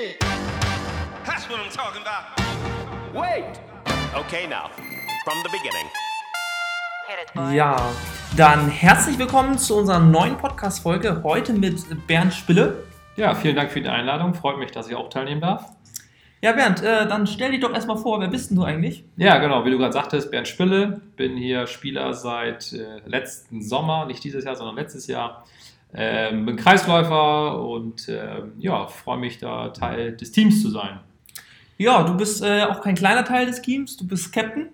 me. That's what I'm talking about. Wait! Okay, now, from the beginning. Ja, dann herzlich willkommen zu unserer neuen Podcast-Folge. Heute mit Bernd Spille. Ja, vielen Dank für die Einladung. Freut mich, dass ich auch teilnehmen darf. Ja, Bernd, äh, dann stell dich doch erstmal vor, wer bist denn du eigentlich? Ja, genau, wie du gerade sagtest, Bernd Spille. Bin hier Spieler seit äh, letzten Sommer, nicht dieses Jahr, sondern letztes Jahr. Ähm, bin Kreisläufer und ähm, ja, freue mich da Teil des Teams zu sein. Ja, du bist äh, auch kein kleiner Teil des Teams, du bist Captain.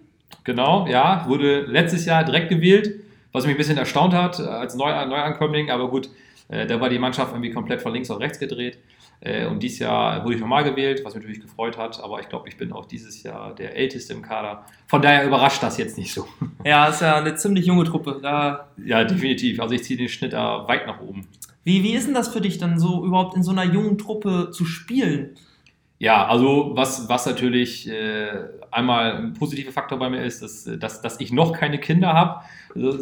Genau, ja, wurde letztes Jahr direkt gewählt, was mich ein bisschen erstaunt hat äh, als Neu Neuankömmling, aber gut, äh, da war die Mannschaft irgendwie komplett von links auf rechts gedreht. Äh, und dieses Jahr wurde ich nochmal gewählt, was mich natürlich gefreut hat, aber ich glaube, ich bin auch dieses Jahr der Älteste im Kader. Von daher überrascht das jetzt nicht so. Ja, ist ja eine ziemlich junge Truppe. Da Ja, definitiv. Also ich ziehe den Schnitt da weit nach oben. wie, wie ist denn das für dich dann so, überhaupt in so einer jungen Truppe zu spielen? Ja, also was, was natürlich äh, einmal ein positiver Faktor bei mir ist, dass, dass, dass ich noch keine Kinder habe.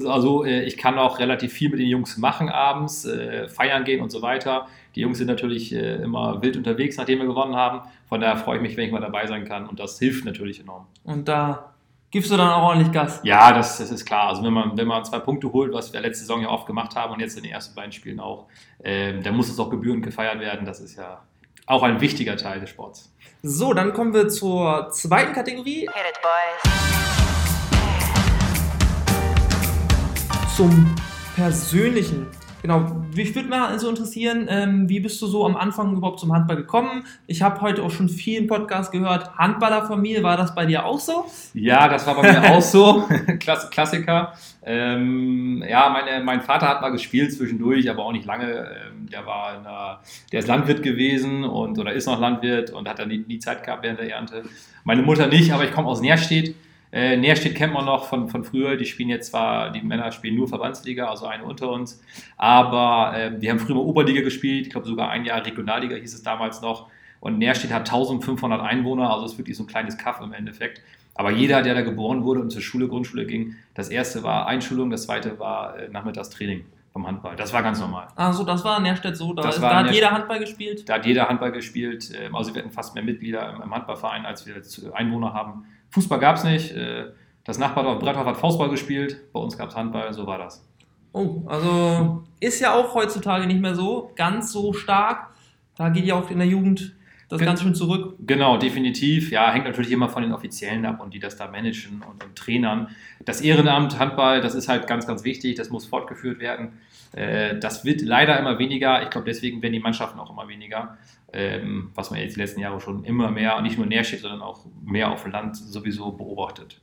Also äh, ich kann auch relativ viel mit den Jungs machen abends, äh, feiern gehen und so weiter. Die Jungs sind natürlich äh, immer wild unterwegs, nachdem wir gewonnen haben. Von daher freue ich mich, wenn ich mal dabei sein kann und das hilft natürlich enorm. Und da gibst du dann auch ordentlich Gas. Ja, das, das ist klar. Also wenn man, wenn man zwei Punkte holt, was wir letzte Saison ja oft gemacht haben und jetzt in den ersten beiden Spielen auch, ähm, dann muss es auch gebührend gefeiert werden. Das ist ja auch ein wichtiger Teil des Sports. So, dann kommen wir zur zweiten Kategorie, Hit it, boys. zum Persönlichen. Genau, mich würde mal so interessieren, ähm, wie bist du so am Anfang überhaupt zum Handball gekommen? Ich habe heute auch schon vielen Podcasts gehört. Handballerfamilie, war das bei dir auch so? Ja, das war bei mir auch so. Klass Klassiker. Ähm, ja, meine, mein Vater hat mal gespielt zwischendurch, aber auch nicht lange. Ähm, der war in einer, der ist Landwirt gewesen und oder ist noch Landwirt und hat dann nie, nie Zeit gehabt während der Ernte. Meine Mutter nicht, aber ich komme aus Nährstedt. Äh, Nährstedt kennt man noch von, von früher. Die spielen jetzt zwar, die Männer spielen nur Verbandsliga, also eine unter uns. Aber äh, die haben früher mal Oberliga gespielt. Ich glaube sogar ein Jahr Regionalliga hieß es damals noch. Und Nährstedt hat 1500 Einwohner, also ist wirklich so ein kleines Kaff im Endeffekt. Aber jeder, der da geboren wurde und zur Schule, Grundschule ging, das erste war Einschulung, das zweite war äh, Nachmittagstraining vom Handball. Das war ganz normal. Also das war in Nährstedt so, da, ist, da hat jeder Handball gespielt. Da hat jeder Handball gespielt. ähm, Also wir hatten fast mehr Mitglieder im, Handballverein, als wir jetzt Einwohner haben. Fußball gab es nicht. äh, Das Nachbardorf Bretthof hat Faustball gespielt. Bei uns gab es Handball, so war das. Oh, also ist ja auch heutzutage nicht mehr so ganz so stark. Da geht ja auch in der Jugend das ganz schön zurück. Genau, definitiv. Ja, hängt natürlich immer von den Offiziellen ab und die das da managen und den Trainern. Das Ehrenamt Handball, das ist halt ganz, ganz wichtig. Das muss fortgeführt werden. Äh, Das wird leider immer weniger. Ich glaube, deswegen werden die Mannschaften auch immer weniger. Ähm, Was man jetzt die letzten Jahre schon immer mehr, nicht nur Nährstedt, sondern auch mehr auf dem Land sowieso beobachtet.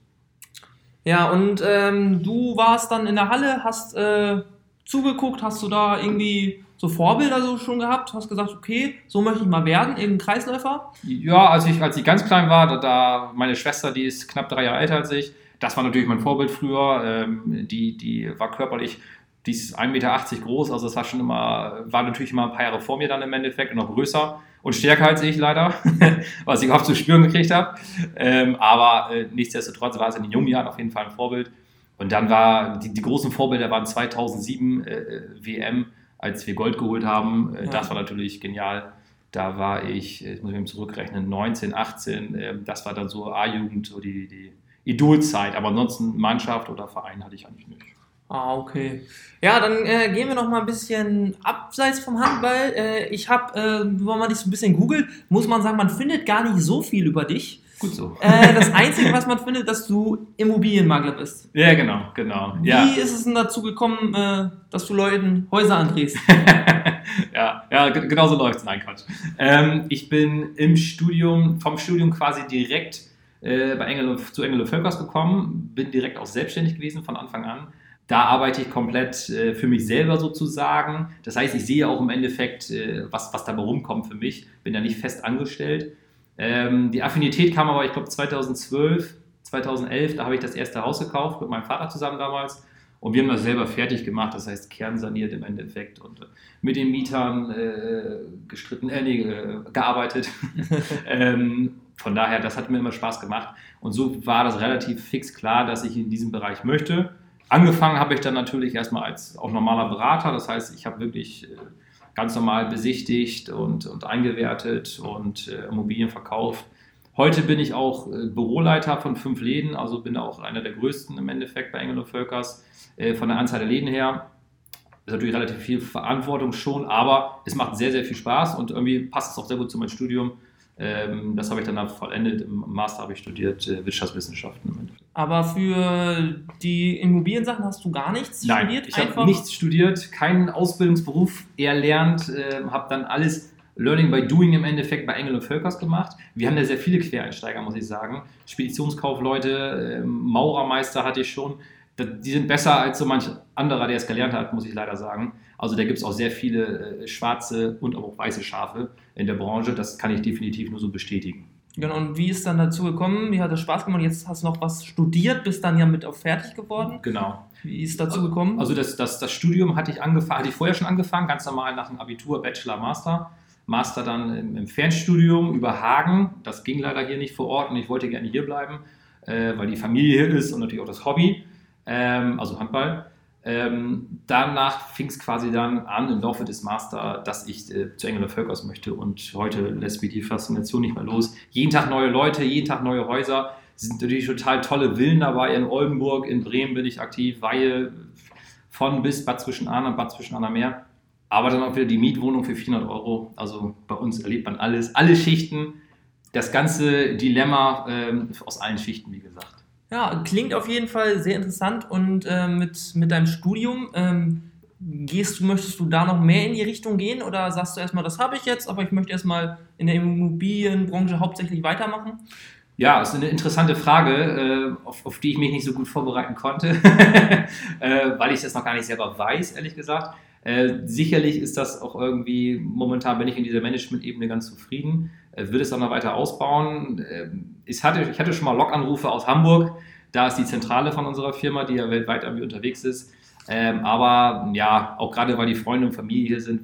Ja, und ähm, du warst dann in der Halle, hast äh, zugeguckt, hast du da irgendwie so Vorbilder so schon gehabt, hast gesagt, okay, so möchte ich mal werden, irgendein Kreisläufer. Ja, als ich, als ich ganz klein war, da, da meine Schwester, die ist knapp drei Jahre älter als ich, das war natürlich mein Vorbild früher. Ähm, die, die war körperlich, die ist 1,80 Meter groß, also das war schon immer, war natürlich immer ein paar Jahre vor mir dann im Endeffekt und noch größer und stärker als ich leider, was ich oft zu spüren gekriegt habe. Ähm, aber äh, nichtsdestotrotz war es in den jungen Jahren auf jeden Fall ein Vorbild. Und dann war, die, die großen Vorbilder waren 2007 äh, äh, WM, als wir Gold geholt haben. Äh, Ja. Das war natürlich genial. Da war ich, jetzt muss ich mir zurückrechnen, 19, 18. ähm, Das war dann so A-Jugend, so die, die Idolzeit. Aber ansonsten Mannschaft oder Verein hatte ich eigentlich nicht. Ah, okay. Ja, dann äh, gehen wir noch mal ein bisschen abseits vom Handball. Äh, ich habe, äh, wenn man dich so ein bisschen googelt, muss man sagen, man findet gar nicht so viel über dich. Gut so. Äh, das Einzige, was man findet, dass du Immobilienmakler bist. Ja, genau, genau. Ja. Wie ist es denn dazu gekommen, äh, dass du Leuten Häuser andrehst? ja, ja, ge- genau so läuft es. Nein, Quatsch. Ähm, ich bin im Studium, vom Studium quasi direkt äh, bei Engel, zu Engel Völkers gekommen, bin direkt auch selbstständig gewesen von Anfang an. Da arbeite ich komplett äh, für mich selber sozusagen. Das heißt, ich sehe auch im Endeffekt, äh, was, was dabei rumkommt für mich. Bin ja nicht fest angestellt. Ähm, die Affinität kam aber, ich glaube, 2012, 2011, da habe ich das erste Haus gekauft mit meinem Vater zusammen damals. Und wir haben das selber fertig gemacht, das heißt kernsaniert im Endeffekt und äh, mit den Mietern äh, gestritten, äh, nee, äh, gearbeitet. ähm, von daher, das hat mir immer Spaß gemacht. Und so war das relativ fix klar, dass ich in diesem Bereich möchte. Angefangen habe ich dann natürlich erstmal als auch normaler Berater, das heißt, ich habe wirklich äh, ganz normal besichtigt und, und eingewertet und äh, Immobilien verkauft. Heute bin ich auch äh, Büroleiter von fünf Läden, also bin auch einer der größten im Endeffekt bei Engel und Völkers äh, von der Anzahl der Läden her. Ist natürlich relativ viel Verantwortung schon, aber es macht sehr, sehr viel Spaß und irgendwie passt es auch sehr gut zu meinem Studium. Ähm, das habe ich dann vollendet. Im Master habe ich studiert äh, Wirtschaftswissenschaften im Endeffekt. Aber für die Immobiliensachen hast du gar nichts Nein, studiert? ich habe nichts studiert, keinen Ausbildungsberuf erlernt, äh, habe dann alles Learning by Doing im Endeffekt bei Engel und Völkers gemacht. Wir haben da sehr viele Quereinsteiger, muss ich sagen. Speditionskaufleute, äh, Maurermeister hatte ich schon. Die sind besser als so manch anderer, der es gelernt hat, muss ich leider sagen. Also da gibt es auch sehr viele äh, schwarze und auch weiße Schafe in der Branche. Das kann ich definitiv nur so bestätigen. Genau, und wie ist dann dazu gekommen? Wie hat es Spaß gemacht? Jetzt hast du noch was studiert, bist dann ja mit auf fertig geworden. Genau. Wie ist dazu gekommen? Also das, das, das Studium hatte ich angefangen, hatte ich vorher schon angefangen, ganz normal nach dem Abitur, Bachelor, Master. Master dann im, im Fernstudium über Hagen. Das ging leider hier nicht vor Ort und ich wollte gerne hier bleiben, äh, weil die Familie hier ist und natürlich auch das Hobby, ähm, also Handball. Ähm, danach fing es quasi dann an im Laufe des Master, dass ich äh, zu Engel und Völkers möchte und heute lässt mich die Faszination nicht mehr los. Jeden Tag neue Leute, jeden Tag neue Häuser. Es sind natürlich total tolle Villen dabei. In Oldenburg, in Bremen bin ich aktiv, Weihe, von bis Bad zwischen Ahn Bad zwischen Ahn am Meer. Aber dann auch wieder die Mietwohnung für 400 Euro. Also bei uns erlebt man alles, alle Schichten, das ganze Dilemma ähm, aus allen Schichten, wie gesagt. Ja, klingt auf jeden Fall sehr interessant und äh, mit, mit deinem Studium, ähm, gehst du, möchtest du da noch mehr in die Richtung gehen oder sagst du erstmal, das habe ich jetzt, aber ich möchte erstmal in der Immobilienbranche hauptsächlich weitermachen? Ja, das ist eine interessante Frage, äh, auf, auf die ich mich nicht so gut vorbereiten konnte, äh, weil ich das noch gar nicht selber weiß, ehrlich gesagt. Äh, sicherlich ist das auch irgendwie, momentan bin ich in dieser Management-Ebene ganz zufrieden, äh, würde es dann noch weiter ausbauen. Ähm, ich, hatte, ich hatte schon mal Log-Anrufe aus Hamburg, da ist die Zentrale von unserer Firma, die ja weltweit irgendwie unterwegs ist. Ähm, aber ja, auch gerade weil die Freunde und Familie hier sind,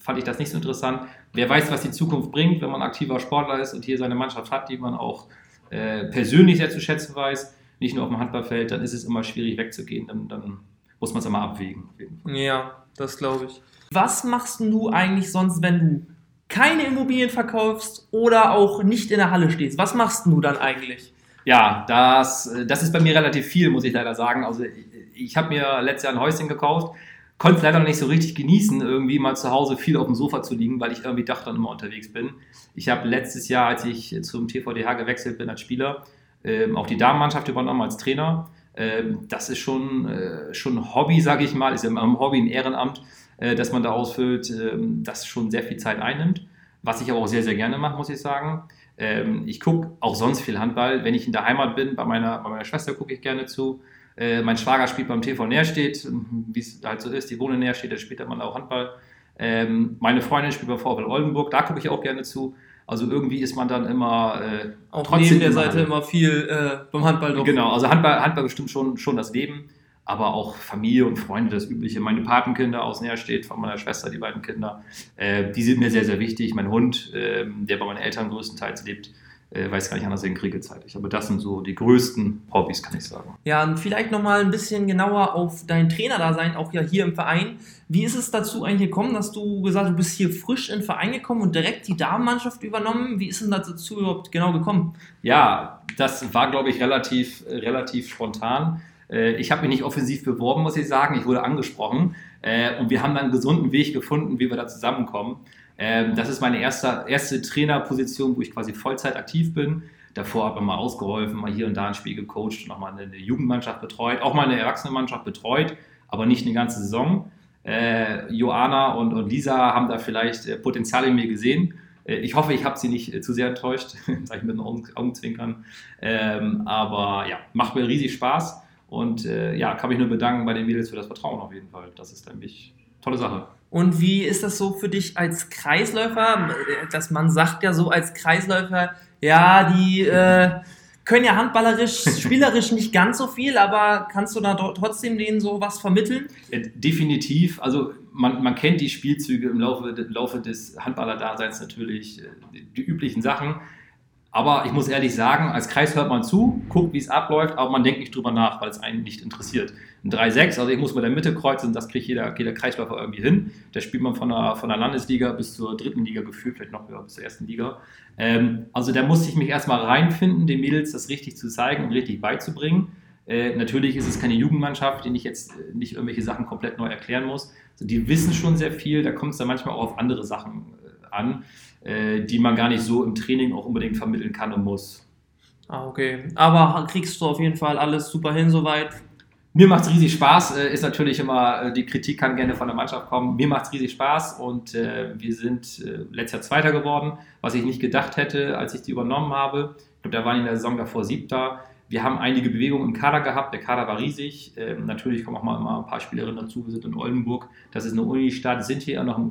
fand ich das nicht so interessant. Wer weiß, was die Zukunft bringt, wenn man aktiver Sportler ist und hier seine Mannschaft hat, die man auch äh, persönlich sehr zu schätzen weiß, nicht nur auf dem Handballfeld, dann ist es immer schwierig wegzugehen. Dann, dann muss man es immer abwägen. Ja, das glaube ich. Was machst du eigentlich sonst, wenn du keine Immobilien verkaufst oder auch nicht in der Halle stehst? Was machst du dann eigentlich? Ja, das, das ist bei mir relativ viel, muss ich leider sagen. Also ich, ich habe mir letztes Jahr ein Häuschen gekauft, konnte es leider noch nicht so richtig genießen, irgendwie mal zu Hause viel auf dem Sofa zu liegen, weil ich irgendwie doch dann immer unterwegs bin. Ich habe letztes Jahr, als ich zum TVDH gewechselt bin als Spieler, ähm, auch die Damenmannschaft übernommen als Trainer. Ähm, das ist schon, äh, schon ein Hobby, sage ich mal, ist ja immer ein Hobby, ein Ehrenamt, äh, das man da ausfüllt, ähm, das schon sehr viel Zeit einnimmt. Was ich aber auch sehr, sehr gerne mache, muss ich sagen. Ähm, ich gucke auch sonst viel Handball. Wenn ich in der Heimat bin, bei meiner, bei meiner Schwester gucke ich gerne zu. Äh, mein Schwager spielt beim TV Nährstedt, wie es halt so ist, die wohnen in Nährstedt, da spielt dann mal auch Handball. Ähm, meine Freundin spielt beim VfL Oldenburg, da gucke ich auch gerne zu. Also irgendwie ist man dann immer äh, Auch neben der Seite immer viel äh, beim Handball drauf. Genau, also Handball, Handball bestimmt schon, schon das Leben, aber auch Familie und Freunde, das Übliche. Meine Patenkinder aus Nährstedt, von meiner Schwester, die beiden Kinder, äh, die sind mir sehr, sehr wichtig. Mein Hund, ähm, der bei meinen Eltern größtenteils lebt, äh, weiß gar nicht anders, hinkriege zeitig. Aber das sind so die größten Hobbys, kann ich sagen. Ja, und vielleicht nochmal ein bisschen genauer auf dein Trainerdasein, auch ja hier im Verein. Wie ist es dazu eigentlich gekommen, dass du gesagt hast, du bist hier frisch in den Verein gekommen und direkt die Damenmannschaft übernommen? Wie ist denn dazu überhaupt genau gekommen? Ja, das war, glaube ich, relativ, äh, relativ spontan. Äh, Ich habe mich nicht offensiv beworben, muss ich sagen. Ich wurde angesprochen äh, und wir haben dann einen gesunden Weg gefunden, wie wir da zusammenkommen. Ähm, Das ist meine erste, erste Trainerposition, wo ich quasi Vollzeit aktiv bin. Davor habe ich mal ausgeholfen, mal hier und da ein Spiel gecoacht, noch mal eine, Jugendmannschaft betreut, auch mal eine Erwachsenenmannschaft betreut, aber nicht eine ganze Saison. Äh, Joana und, und Lisa haben da vielleicht äh, Potenzial in mir gesehen. Ich hoffe, ich habe sie nicht zu sehr enttäuscht, sage ich mit den Augen, Augenzwinkern. Ähm, aber ja, macht mir riesig Spaß und äh, ja, kann mich nur bedanken bei den Mädels für das Vertrauen auf jeden Fall. Das ist nämlich tolle Sache. Und wie ist das so für dich als Kreisläufer? Dass man sagt ja so als Kreisläufer, ja, die äh, können ja handballerisch, spielerisch nicht ganz so viel, aber kannst du da trotzdem denen so was vermitteln? Äh, Definitiv, also man, man kennt die Spielzüge im Laufe, im Laufe des Handballerdaseins natürlich, äh, die, die üblichen Sachen. Aber ich muss ehrlich sagen, als Kreis hört man zu, guckt, wie es abläuft, aber man denkt nicht drüber nach, weil es einen nicht interessiert. Ein 3-6, also ich muss mit der Mitte kreuzen, das kriegt jeder, jeder Kreisläufer irgendwie hin. Da spielt man von der, von der Landesliga bis zur dritten Liga gefühlt, vielleicht noch höher bis zur ersten Liga. Ähm, also da musste ich mich erstmal reinfinden, den Mädels das richtig zu zeigen und richtig beizubringen. Äh, natürlich ist es keine Jugendmannschaft, denen ich jetzt äh, nicht irgendwelche Sachen komplett neu erklären muss. Also die wissen schon sehr viel, da kommt es dann manchmal auch auf andere Sachen äh, an, äh, die man gar nicht so im Training auch unbedingt vermitteln kann und muss. Ah, okay. Aber kriegst du auf jeden Fall alles super hin soweit. Mir macht es riesig Spaß, äh, ist natürlich immer, äh, die Kritik kann gerne von der Mannschaft kommen. Mir macht es riesig Spaß und äh, wir sind äh, letztes Jahr Zweiter geworden, was ich nicht gedacht hätte, als ich die übernommen habe. Ich glaube, da waren in der Saison davor Siebter. Wir haben einige Bewegungen im Kader gehabt, der Kader war riesig. Ähm, natürlich kommen auch mal immer ein paar Spielerinnen dazu. Wir sind in Oldenburg, das ist eine Unistadt, sind hier ja noch im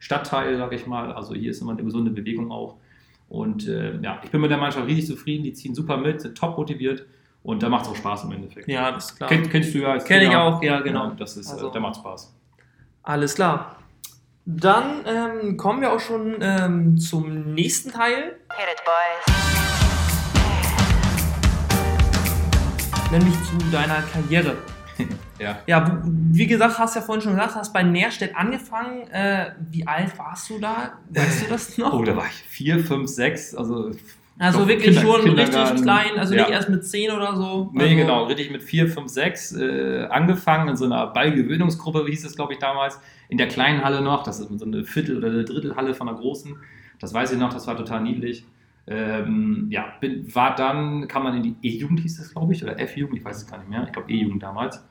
Uni-Stadtteil, sage ich mal. Also hier ist immer eine gesunde Bewegung auch. Und äh, ja, ich bin mit der Mannschaft riesig zufrieden, die ziehen super mit, sind top motiviert. Und da macht es auch Spaß im Endeffekt. Ja, das ist klar. Kenn, kennst du ja als Kenn ich auch, ja, genau. Ja, das ist, Also- äh, da macht Spaß. Alles klar. Dann ähm, kommen wir auch schon ähm, zum nächsten Teil, Hit it, boys. nämlich zu deiner Karriere. Ja. Ja, wie gesagt, hast ja vorhin schon gesagt, hast bei Nährstedt angefangen. Äh, wie alt warst du da? Weißt du das noch? Oh, da war ich vier, fünf, sechs, also. also wirklich Kinder- schon richtig klein, also Ja. nicht erst mit 10 oder so. Nee, also, genau, richtig mit vier, fünf, sechs äh, angefangen in so einer Ballgewöhnungsgruppe, wie hieß es, glaube ich, damals, in der kleinen Halle noch. Das ist so eine Viertel- oder eine Drittelhalle von der großen. Das weiß ich noch, das war total niedlich. Ähm, ja, bin, war dann, kam dann in die E-Jugend, hieß das, glaube ich, oder F-Jugend, ich weiß es gar nicht mehr. Ich glaube E-Jugend damals.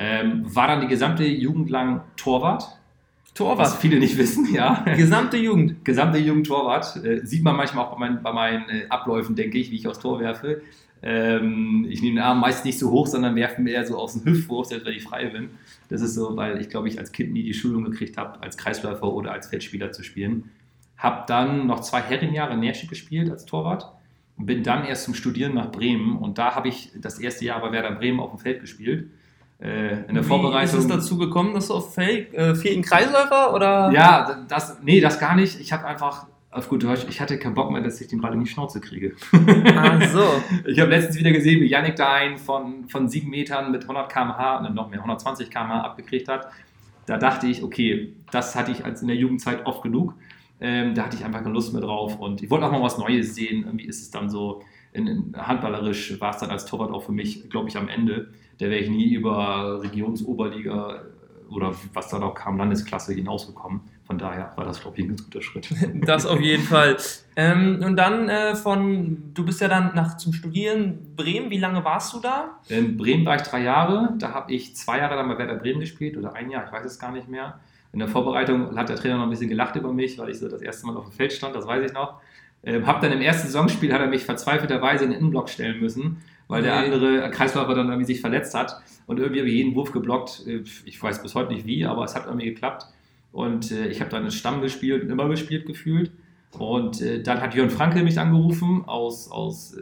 Ähm, war dann die gesamte Jugend lang Torwart. Was Torwart. viele nicht wissen, ja. Gesamte Jugend. gesamte Jugendtorwart. Äh, sieht man manchmal auch bei meinen, bei meinen äh, Abläufen, denke ich, wie ich aufs Tor werfe. Ähm, ich nehme den Arm meist nicht so hoch, sondern werfe mir eher so aus dem Hüftwurf, selbst wenn ich frei bin. Das ist so, weil ich glaube, ich als Kind nie die Schulung gekriegt habe, als Kreisläufer oder als Feldspieler zu spielen. Habe dann noch zwei Herrenjahre in Närschick gespielt als Torwart und bin dann erst zum Studieren nach Bremen. Und da habe ich das erste Jahr bei Werder Bremen auf dem Feld gespielt. Äh, in der Vorbereitung. Wie ist es dazu gekommen, dass du auf Feld, äh, vierten Kreisläufer oder? Ja, das, nee, das gar nicht. Ich habe einfach, auf gut Deutsch, ich hatte keinen Bock mehr, dass ich den Ball in die Schnauze kriege. Ah, so. Ich habe letztens wieder gesehen, wie Yannick da einen von, von 7 Metern mit 100 km/h, ne, noch mehr, 120 km/h abgekriegt hat. Da dachte ich, okay, das hatte ich als in der Jugendzeit oft genug. Ähm, da hatte ich einfach keine Lust mehr drauf und ich wollte auch mal was Neues sehen. Irgendwie ist es dann so, in, in, handballerisch war es dann als Torwart auch für mich, glaube ich, am Ende. Da wäre ich nie über Regionsoberliga oder was da noch kam, Landesklasse hinausgekommen. Von daher war das, glaube ich, ein ganz guter Schritt. Das auf jeden Fall. Ähm, und dann äh, von, du bist ja dann nach zum Studieren Bremen. Wie lange warst du da? In Bremen war ich drei Jahre. Da habe ich zwei Jahre dann bei Werder Bremen gespielt oder ein Jahr, ich weiß es gar nicht mehr. In der Vorbereitung hat der Trainer noch ein bisschen gelacht über mich, weil ich so das erste Mal auf dem Feld stand, das weiß ich noch. Ähm, hab dann im ersten Saisonspiel hat er mich verzweifelterweise in den Innenblock stellen müssen, weil der andere Kreisläufer dann irgendwie sich verletzt hat und irgendwie habe ich jeden Wurf geblockt. Äh, Ich weiß bis heute nicht wie, aber es hat irgendwie geklappt. Und äh, ich habe dann einen Stamm gespielt und immer gespielt gefühlt. Und äh, dann hat Jörn Franke mich angerufen aus, aus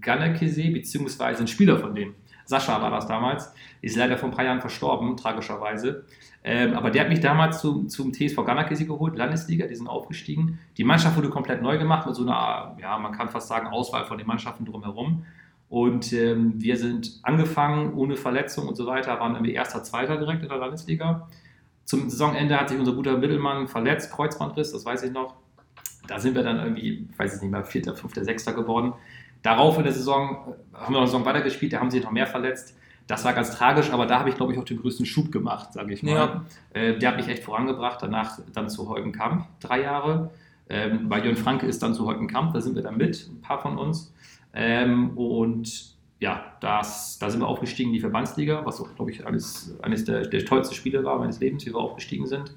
Gannekesee, beziehungsweise ein Spieler von denen. Sascha war das damals, ist leider vor ein paar Jahren verstorben, tragischerweise. Ähm, aber der hat mich damals zum, zum TSV Gannekesee geholt, Landesliga, die sind aufgestiegen. Die Mannschaft wurde komplett neu gemacht mit so einer, ja, man kann fast sagen, Auswahl von den Mannschaften drumherum. Und ähm, wir sind angefangen ohne Verletzung und so weiter, waren irgendwie erster, zweiter direkt in der Landesliga. Zum Saisonende hat sich unser guter Mittelmann verletzt, Kreuzbandriss, das weiß ich noch. Da sind wir dann irgendwie, ich weiß es nicht mehr, vierter, fünfter, sechster geworden. Darauf in der Saison äh, haben wir noch eine Saison weitergespielt, da haben sich noch mehr verletzt. Das war ganz tragisch, aber da habe ich, glaube ich, auch den größten Schub gemacht, sage ich mal. Ja. Äh, der hat mich echt vorangebracht. Danach dann zu Heugenkamp, drei Jahre. Ähm, bei Jörn Franke ist dann zu Heugenkamp, da sind wir dann mit, ein paar von uns. Ähm, und ja, das, da sind wir aufgestiegen in die Verbandsliga, was auch, glaube ich, alles, eines der, der tollsten Spiele war meines Lebens, wie wir aufgestiegen sind.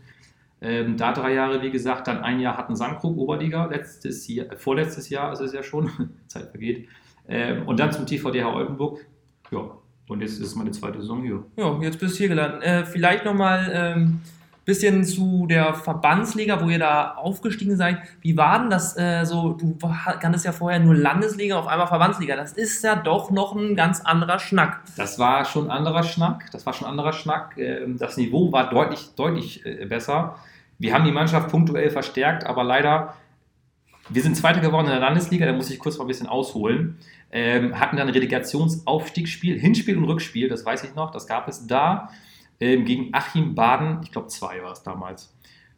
Ähm, da drei Jahre, wie gesagt, dann ein Jahr hatten Sandkrug Oberliga, letztes Jahr, äh, vorletztes Jahr ist es ja schon, Zeit vergeht. Ähm, und dann zum TVDH Oldenburg. Ja, und jetzt ist meine zweite Saison hier. Ja, jetzt bist du hier gelandet. Äh, vielleicht nochmal ähm, bisschen zu der Verbandsliga, wo ihr da aufgestiegen seid. Wie war denn das äh, so? Du kanntest ja vorher nur Landesliga, auf einmal Verbandsliga. Das ist ja doch noch ein ganz anderer Schnack. Das war schon anderer Schnack. Das war schon anderer Schnack. Ähm, Das Niveau war deutlich, deutlich äh, besser. Wir haben die Mannschaft punktuell verstärkt, aber leider wir sind Zweiter geworden in der Landesliga, da muss ich kurz mal ein bisschen ausholen. Ähm, hatten dann Relegationsaufstiegsspiel, Hinspiel und Rückspiel, das weiß ich noch, das gab es da ähm, gegen Achim Baden, ich glaube zwei war es damals.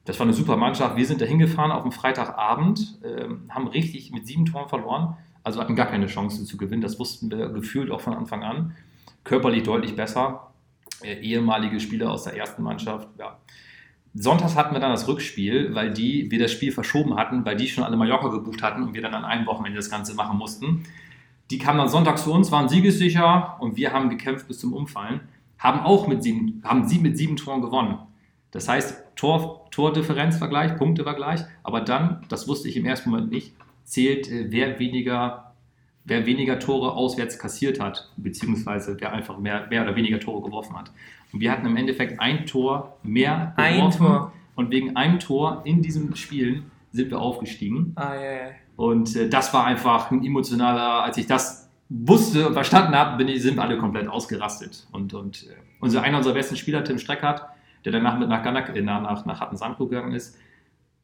Das war eine super Mannschaft. Wir sind da hingefahren auf dem Freitagabend, ähm, haben richtig mit sieben Toren verloren, also hatten gar keine Chance zu gewinnen. Das wussten wir gefühlt auch von Anfang an. Körperlich deutlich besser. Äh, ehemalige Spieler aus der ersten Mannschaft, ja. Sonntags hatten wir dann das Rückspiel, weil die, wir das Spiel verschoben hatten, weil die schon alle Mallorca gebucht hatten und wir dann an einem Wochenende das Ganze machen mussten. Die kamen dann sonntags zu uns, waren siegessicher und wir haben gekämpft bis zum Umfallen, haben auch mit sieben, haben sie mit sieben Toren gewonnen. Das heißt, Tor, Tordifferenzvergleich, Punktevergleich, aber dann, das wusste ich im ersten Moment nicht, zählt, äh, wer weniger, wer weniger Tore auswärts kassiert hat, beziehungsweise wer einfach mehr, mehr oder weniger Tore geworfen hat. Und wir hatten im Endeffekt ein Tor mehr Ein geworfen Tor. und wegen einem Tor in diesen Spielen sind wir aufgestiegen. Ah, ja, ja. Und äh, das war einfach ein emotionaler, als ich das wusste und verstanden habe, bin sind alle komplett ausgerastet. Und, und äh, unser, einer unserer besten Spieler, Tim Streckert, der danach mit nach Ganak, äh, nach, nach Hattensandkrug gegangen ist,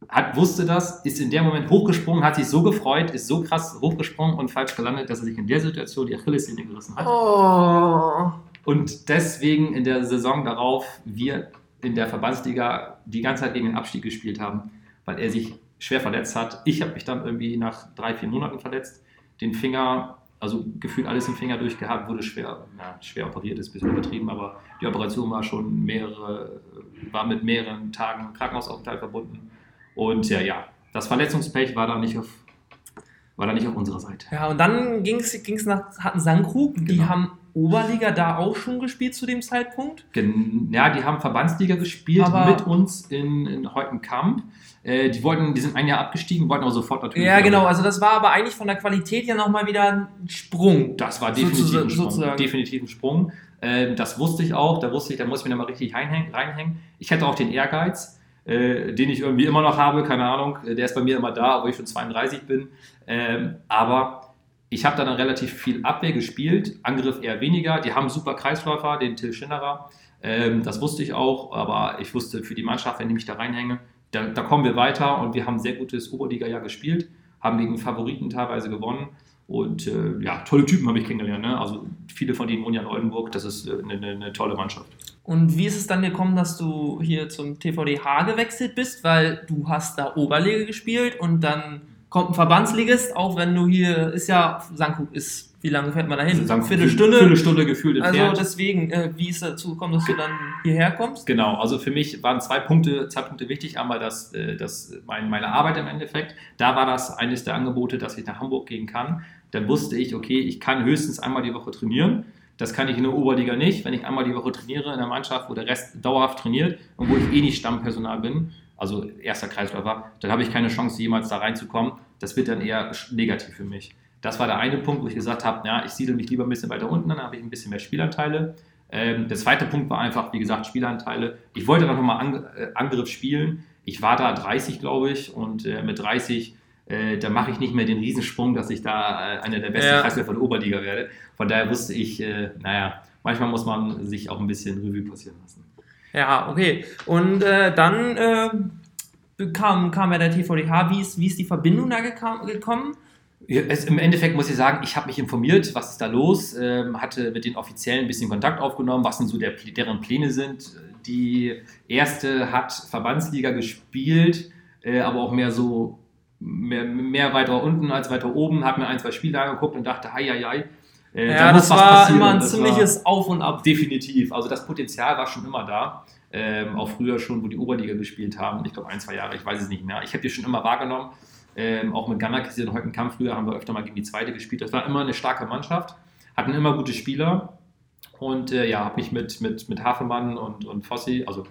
hat, wusste das, ist in dem Moment hochgesprungen, hat sich so gefreut, ist so krass hochgesprungen und falsch gelandet, dass er sich in der Situation die Achillessehne gerissen hat. Oh. Und deswegen in der Saison darauf wir in der Verbandsliga die ganze Zeit gegen den Abstieg gespielt haben, weil er sich schwer verletzt hat. Ich habe mich dann irgendwie nach drei, vier Monaten verletzt. Den Finger, also gefühlt alles im Finger durchgehabt, wurde schwer, ja, schwer operiert, ist ein bisschen übertrieben, aber die Operation war schon mehrere, war mit mehreren Tagen Krankenhausaufenthalt verbunden. Und ja, ja, das Verletzungspech war da nicht auf, war da nicht auf unserer Seite. Ja, und dann ging es nach Hatten-Sandkrug. Die Genau. haben Oberliga da auch schon gespielt zu dem Zeitpunkt. Gen ja, die haben Verbandsliga gespielt Aber- mit uns in, in Heutenkamp. Äh, die wollten, die sind ein Jahr abgestiegen, wollten aber sofort natürlich. Ja, genau. Also das war aber eigentlich von der Qualität ja nochmal wieder ein Sprung. Das war definitiv Sozusa- ein Sprung. sozusagen. Definitiv ein Sprung. Ähm, das wusste ich auch. Da wusste ich, da muss ich mir nochmal richtig reinhängen. Ich hatte auch den Ehrgeiz, äh, den ich irgendwie immer noch habe. Keine Ahnung. Äh, Der ist bei mir immer da, obwohl ich schon 32 bin. Ähm, aber ich habe dann relativ viel Abwehr gespielt. Angriff eher weniger. Die haben super Kreisläufer, den Till Schinderer. Ähm, das wusste ich auch. Aber ich wusste für die Mannschaft, wenn ich mich da reinhänge, da, da kommen wir weiter. Und wir haben ein sehr gutes Oberliga-Jahr gespielt. Haben gegen Favoriten teilweise gewonnen. Und äh, ja, tolle Typen habe ich kennengelernt. Ne? Also viele von denen wohnen ja in Oldenburg. Das ist äh, eine, eine, tolle Mannschaft. Und wie ist es dann gekommen, dass du hier zum TVDH gewechselt bist? Weil du hast da Oberliga gespielt und dann kommt ein Verbandsligist, auch wenn du hier, ist ja, Sandkrug ist, wie lange fährt man da hin? Sagen, Viertelstunde? Viertelstunde gefühlt Also entfernt. deswegen, äh, wie ist es dazu gekommen, dass du dann hierher kommst? Genau, also für mich waren zwei Punkte, zwei Punkte wichtig. Einmal das, äh, das, mein, meine Arbeit im Endeffekt. Da war das eines der Angebote, dass ich nach Hamburg gehen kann. Dann wusste ich, okay, ich kann höchstens einmal die Woche trainieren. Das kann ich in der Oberliga nicht. Wenn ich einmal die Woche trainiere in einer Mannschaft, wo der Rest dauerhaft trainiert und wo ich eh nicht Stammpersonal bin, also erster Kreisläufer, dann habe ich keine Chance, jemals da reinzukommen. Das wird dann eher negativ für mich. Das war der eine Punkt, wo ich gesagt habe, ja, ich siedle mich lieber ein bisschen weiter unten, dann habe ich ein bisschen mehr Spielanteile. Ähm, der zweite Punkt war einfach, wie gesagt, Spielanteile. Ich wollte dann nochmal Ang äh, Angriff spielen. Ich war da 30, glaube ich, und äh, mit 30, äh, da mache ich nicht mehr den Riesensprung, dass ich da äh, einer der besten Ja. Kreisläufer der Oberliga werde. Von daher wusste ich, äh, naja, manchmal muss man sich auch ein bisschen Revue passieren lassen. Ja, okay. Und äh, dann kam, kam ja der TVDH. Wie ist, wie ist die Verbindung da gekommen? Es, Im Endeffekt muss ich sagen, ich habe mich informiert, was ist da los, ähm, hatte mit den Offiziellen ein bisschen Kontakt aufgenommen, was denn so der, deren Pläne sind. Die erste hat Verbandsliga gespielt, äh, aber auch mehr so, mehr, mehr weiter unten als weiter oben, habe mir ein, zwei Spiele angeguckt und dachte, hei, hei, hei. Äh, da ja, muss das war immer ein Das ziemliches Auf und Ab. Definitiv. Also das Potenzial war schon immer da. Ähm, auch früher schon, wo die Oberliga gespielt haben. Ich glaube ein, zwei Jahre, ich weiß es nicht mehr. Ich habe die schon immer wahrgenommen. Ähm, auch mit Ganak in heute Kampf früher haben wir öfter mal gegen die zweite gespielt. Das war immer eine starke Mannschaft. Hatten immer gute Spieler. Und äh, ja, habe mich mit, mit, mit Hafemann und, und Fossi, also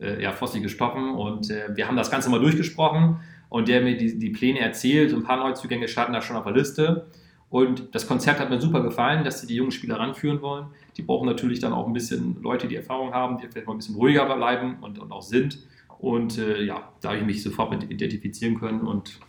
äh, ja, Fossi gestochen. Und äh, wir haben das Ganze mal durchgesprochen. Und der mir die, die Pläne erzählt. Ein paar Neuzugänge standen da schon auf der Liste. Und das Konzept hat mir super gefallen, dass sie die jungen Spieler ranführen wollen. Die brauchen natürlich dann auch ein bisschen Leute, die Erfahrung haben, die vielleicht mal ein bisschen ruhiger bleiben und, und auch sind. Und äh, ja, da habe ich mich sofort mit identifizieren können. Und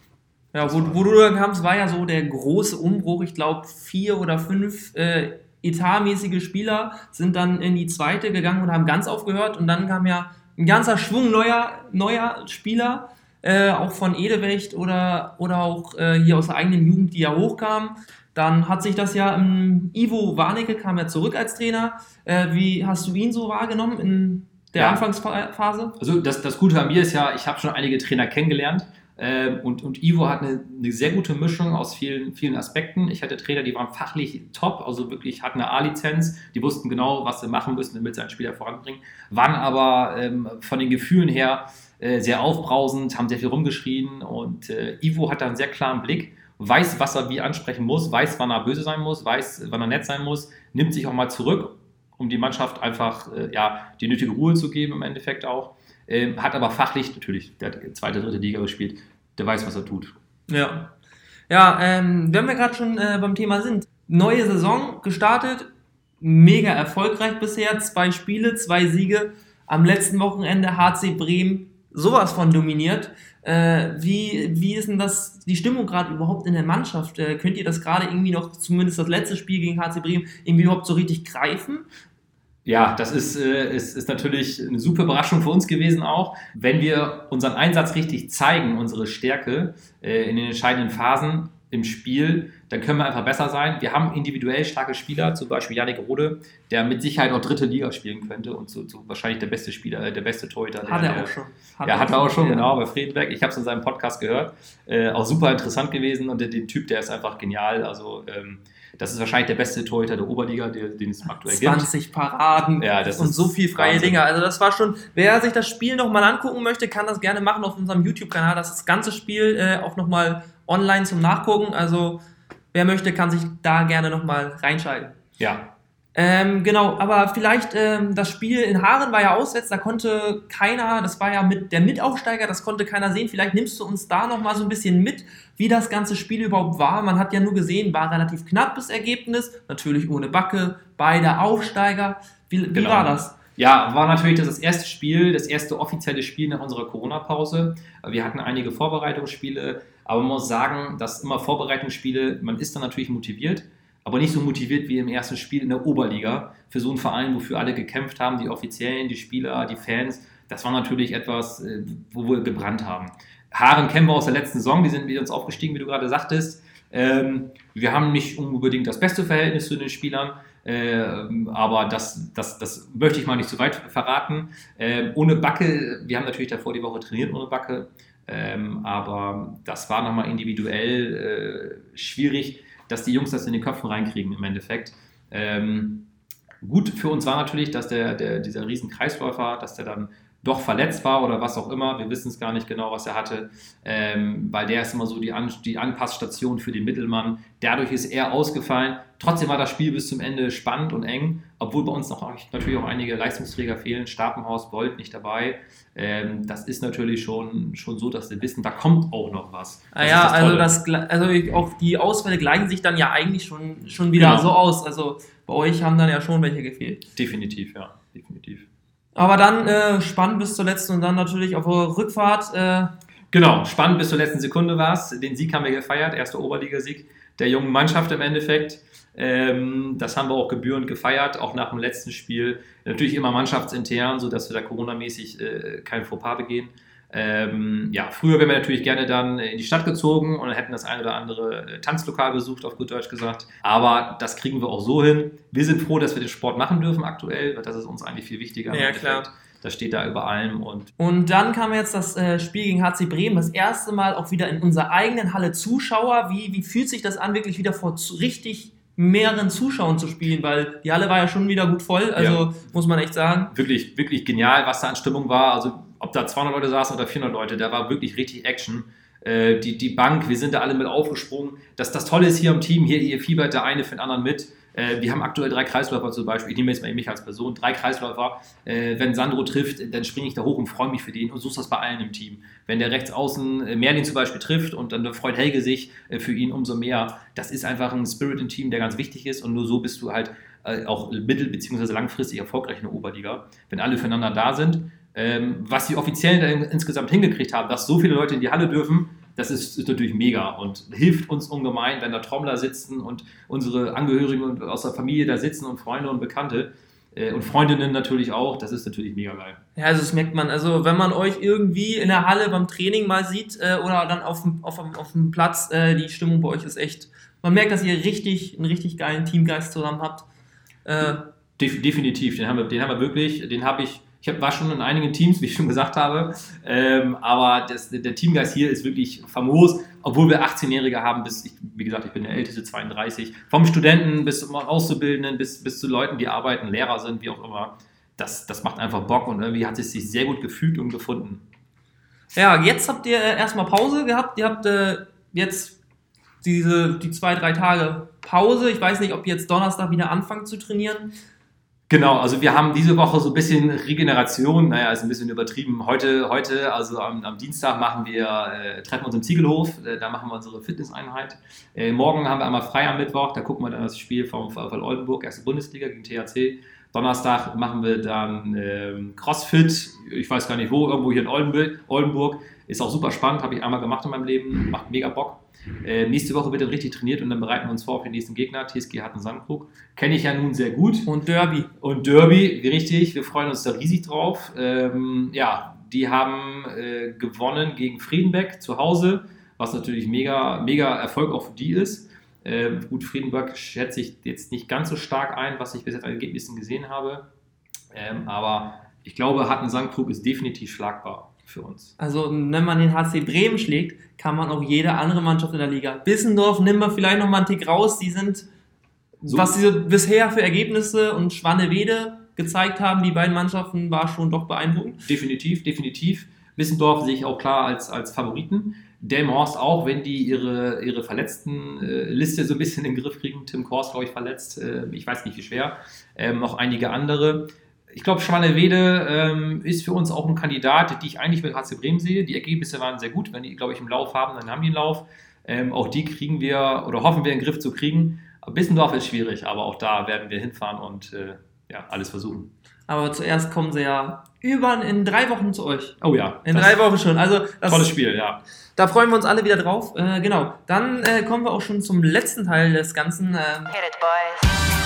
Ja, wo, wo du dann kamst, war ja so der große Umbruch. Ich glaube, vier oder fünf äh, etatmäßige Spieler sind dann in die zweite gegangen und haben ganz aufgehört. Und dann kam ja ein ganzer Schwung neuer, neuer Spieler. äh, auch von Edewecht oder, oder auch äh, hier aus der eigenen Jugend, die ja hochkamen. Dann hat sich das ja, ähm, Ivo Warnecke kam ja zurück als Trainer. Äh, wie hast du ihn so wahrgenommen in der Ja. Anfangsphase? Also das, das Gute an mir ist ja, ich habe schon einige Trainer kennengelernt ähm, und, und Ivo hat eine, eine sehr gute Mischung aus vielen, vielen Aspekten. Ich hatte Trainer, die waren fachlich top, also wirklich hatten eine A-Lizenz, die wussten genau, was sie machen müssen, damit sie einen Spieler voranbringen, waren aber ähm, von den Gefühlen her äh, sehr aufbrausend, haben sehr viel rumgeschrien und äh, Ivo hat da einen sehr klaren Blick, weiß, was er wie ansprechen muss, weiß, wann er böse sein muss, weiß, wann er nett sein muss, nimmt sich auch mal zurück, um die Mannschaft einfach äh, ja, die nötige Ruhe zu geben im Endeffekt auch. Ähm, hat aber fachlich natürlich, der hat zweite, dritte Liga gespielt, der weiß, was er tut. Ja. Ja, ähm, wenn wir gerade schon äh, beim Thema sind. Neue Saison gestartet, mega erfolgreich bisher. Zwei Spiele, zwei Siege. Am letzten Wochenende HC Bremen sowas von dominiert. Äh, wie, wie ist denn das, die Stimmung gerade überhaupt in der Mannschaft? Äh, könnt ihr das gerade irgendwie noch, zumindest das letzte Spiel gegen HC Bremen, irgendwie überhaupt so richtig greifen? Ja, das ist, äh, ist, ist natürlich eine super Überraschung für uns gewesen auch. Wenn wir unseren Einsatz richtig zeigen, unsere Stärke äh, in den entscheidenden Phasen im Spiel, dann können wir einfach besser sein. Wir haben individuell starke Spieler, zum Beispiel Janik Rode, der mit Sicherheit auch dritte Liga spielen könnte und so, so wahrscheinlich der beste Spieler, äh, der beste Torhüter. Hat der, er der, auch schon. ja, hat er auch schon, ja. genau, bei Friedenberg. Ich habe es in seinem Podcast gehört. Äh, auch super interessant gewesen und der, den Typ, der ist einfach genial. Also, ähm, das ist wahrscheinlich der beste Torhüter der Oberliga, der, den es aktuell gibt. 20 Paraden Ja, das und so viel freie Wahnsinn. Dinger. Also das war schon, wer sich das Spiel nochmal angucken möchte, kann das gerne machen auf unserem YouTube-Kanal. Das ist das ganze Spiel äh, auch nochmal online zum Nachgucken. Also wer möchte, kann sich da gerne nochmal reinschalten. Ja, Ähm, genau, aber vielleicht ähm, das Spiel in Haaren war ja auswärts, da konnte keiner, das war ja mit der Mitaufsteiger, das konnte keiner sehen. Vielleicht nimmst du uns da nochmal so ein bisschen mit, wie das ganze Spiel überhaupt war. Man hat ja nur gesehen, war relativ knappes Ergebnis, natürlich ohne Backe, beide Aufsteiger. Wie, wie Genau. war das? Ja, war natürlich das, das erste Spiel, das erste offizielle Spiel nach unserer Corona-Pause. Wir hatten einige Vorbereitungsspiele, aber man muss sagen, dass immer Vorbereitungsspiele, man ist dann natürlich motiviert, aber nicht so motiviert wie im ersten Spiel in der Oberliga. Für so einen Verein, wofür alle gekämpft haben, die Offiziellen, die Spieler, die Fans, das war natürlich etwas, äh, wo wir gebrannt haben. Haaren kennen wir aus der letzten Saison, die sind wieder uns aufgestiegen, wie du gerade sagtest. Ähm, wir haben nicht unbedingt das beste Verhältnis zu den Spielern, ähm, aber das, das, das möchte ich mal nicht zu weit verraten. Ähm, ohne Backe, wir haben natürlich davor die Woche trainiert ohne Backe, aber das war nochmal individuell äh, schwierig, dass die Jungs das in den Köpfen reinkriegen im Endeffekt. Ähm, gut für uns war natürlich, dass der, der, dieser riesen Kreisläufer, dass der dann doch verletzt war oder was auch immer. Wir wissen es gar nicht genau, was er hatte, ähm, weil der ist immer so die, An die Anpassstation für den Mittelmann. Dadurch ist er ausgefallen. Trotzdem war das Spiel bis zum Ende spannend und eng, obwohl bei uns noch natürlich auch einige Leistungsträger fehlen. Stapenhaus, Bolt nicht dabei. Ähm, das ist natürlich schon, schon so, dass wir wissen, da kommt auch noch was. Ah Das ja, also, Tolle. das, also auch die Ausfälle gleichen sich dann ja eigentlich schon, schon wieder Genau. so aus. Also bei euch haben dann ja schon welche gefehlt. Definitiv, ja, definitiv. Aber dann äh, spannend bis zur letzten und dann natürlich auf eurer Rückfahrt. Äh, Genau, spannend bis zur letzten Sekunde war es. Den Sieg haben wir gefeiert, erster Oberligasieg der jungen Mannschaft im Endeffekt. Ähm, das haben wir auch gebührend gefeiert, auch nach dem letzten Spiel. Natürlich immer mannschaftsintern, sodass wir da Corona-mäßig äh, kein Fauxpas begehen. Ähm, ja, früher wären wir natürlich gerne dann in die Stadt gezogen und hätten das ein oder andere äh, Tanzlokal besucht, auf gut Deutsch gesagt. Aber das kriegen wir auch so hin. Wir sind froh, dass wir den Sport machen dürfen aktuell, weil das ist uns eigentlich viel wichtiger. Ja, Endeffekt. klar. Das steht da über allem und Und dann kam jetzt das äh, Spiel gegen HC Bremen, das erste Mal auch wieder in unserer eigenen Halle Zuschauer. Wie, wie fühlt sich das an, wirklich wieder vor zu, richtig mehreren Zuschauern zu spielen? Weil die Halle war ja schon wieder gut voll, also Ja. muss man echt sagen. wirklich, wirklich genial, was da an Stimmung war. Also ob da 200 Leute saßen oder 400 Leute, da war wirklich richtig Action. Äh, die, die Bank, wir sind da alle mit aufgesprungen. Das, das Tolle ist hier im Team, hier, hier fiebert der eine für den anderen mit. Äh, wir haben aktuell drei Kreisläufer zum Beispiel. Ich nehme jetzt mal mich als Person. Drei Kreisläufer. Äh, wenn Sandro trifft, dann springe ich da hoch und freue mich für den. Und so ist das bei allen im Team. Wenn der rechts außen äh, Merlin zum Beispiel trifft und dann freut Helge sich für ihn umso mehr. Das ist einfach ein Spirit im Team, der ganz wichtig ist. Und nur so bist du halt auch mittel- bzw. langfristig erfolgreich in der Oberliga. Wenn alle füreinander da sind. Ähm, was die Offiziellen insgesamt hingekriegt haben, dass so viele Leute in die Halle dürfen, das ist, ist natürlich mega und hilft uns ungemein, wenn da Trommler sitzen und unsere Angehörigen und aus der Familie da sitzen und Freunde und Bekannte. Äh, und Freundinnen natürlich auch. Das ist natürlich mega geil. Ja, also das merkt man. Also wenn man euch irgendwie in der Halle beim Training mal sieht äh, oder dann auf dem, auf, auf dem Platz, äh, die Stimmung bei euch ist echt. Man merkt, dass ihr richtig einen richtig geilen Teamgeist zusammen habt. Äh, Def definitiv, den haben wir, den haben wir wirklich, den habe ich, ich hab, war schon in einigen Teams, wie ich schon gesagt habe, ähm, aber das, der Teamgeist hier ist wirklich famos, obwohl wir 18-Jährige haben, bis, ich, wie gesagt, ich bin der älteste 32, vom Studenten bis zum Auszubildenden, bis, bis zu Leuten, die arbeiten, Lehrer sind, wie auch immer, das, das macht einfach Bock und irgendwie hat es sich sehr gut gefühlt und gefunden. ja, jetzt habt ihr äh, erstmal Pause gehabt. Ihr habt äh, jetzt diese, die zwei, drei Tage Pause. Ich weiß nicht, ob ihr jetzt Donnerstag wieder anfangt zu trainieren. Genau, also wir haben diese Woche so ein bisschen Regeneration, naja, ist ein bisschen übertrieben. Heute, heute also am, am Dienstag machen wir, äh, treffen wir uns im Ziegelhof, äh, da machen wir unsere Fitnesseinheit. Äh, morgen haben wir einmal frei am Mittwoch, da gucken wir dann das Spiel vom VfL Oldenburg, erste Bundesliga gegen THC. Donnerstag machen wir dann ähm, Crossfit, ich weiß gar nicht wo, irgendwo hier in Oldenburg. Oldenburg. Ist auch super spannend, habe ich einmal gemacht in meinem Leben, macht mega Bock. Äh, nächste Woche wird dann richtig trainiert und dann bereiten wir uns vor auf den nächsten Gegner, TSG Harten-Sandkrug. Kenne ich ja nun sehr gut. Und Derby. Und Derby, richtig, wir freuen uns da riesig drauf. Ähm, ja, die haben äh, gewonnen gegen Friedenbeck zu Hause, was natürlich mega, mega Erfolg auch für die ist. Ähm, gut, Friedenberg schätze ich jetzt nicht ganz so stark ein, was ich bis jetzt an Ergebnissen gesehen habe. Ähm, aber ich glaube, Hatten-Sandkrug ist definitiv schlagbar für uns. Also, wenn man den HC Bremen schlägt, kann man auch jede andere Mannschaft in der Liga. Bissendorf nimmt man vielleicht noch mal einen Tick raus. Die sind, So- was sie bisher für Ergebnisse und Schwannewede gezeigt haben, die beiden Mannschaften, war schon doch beeindruckend. Definitiv, definitiv. Wissendorf sehe ich auch klar als, als Favoriten. Delmhorst auch, wenn die ihre, ihre Verletztenliste so ein bisschen in den Griff kriegen. Tim Kors, glaube ich, verletzt. Äh, ich weiß nicht, wie schwer. Ähm, noch einige andere. Ich glaube, Schwannewede ähm, ist für uns auch ein Kandidat, die ich eigentlich mit HC Bremen sehe. Die Ergebnisse waren sehr gut. Wenn die, glaube ich, im Lauf haben, dann haben die einen Lauf. Ähm, auch die kriegen wir oder hoffen wir in den Griff zu kriegen. Bissendorf ist schwierig, aber auch da werden wir hinfahren und äh, ja, alles versuchen. Aber zuerst kommen sie ja über in drei Wochen zu euch. Oh ja, In drei Wochen schon. Also das, tolles Spiel, ja. da freuen wir uns alle wieder drauf. Äh, genau. Dann äh, kommen wir auch schon zum letzten Teil des Ganzen. Ähm, Hit it, boys.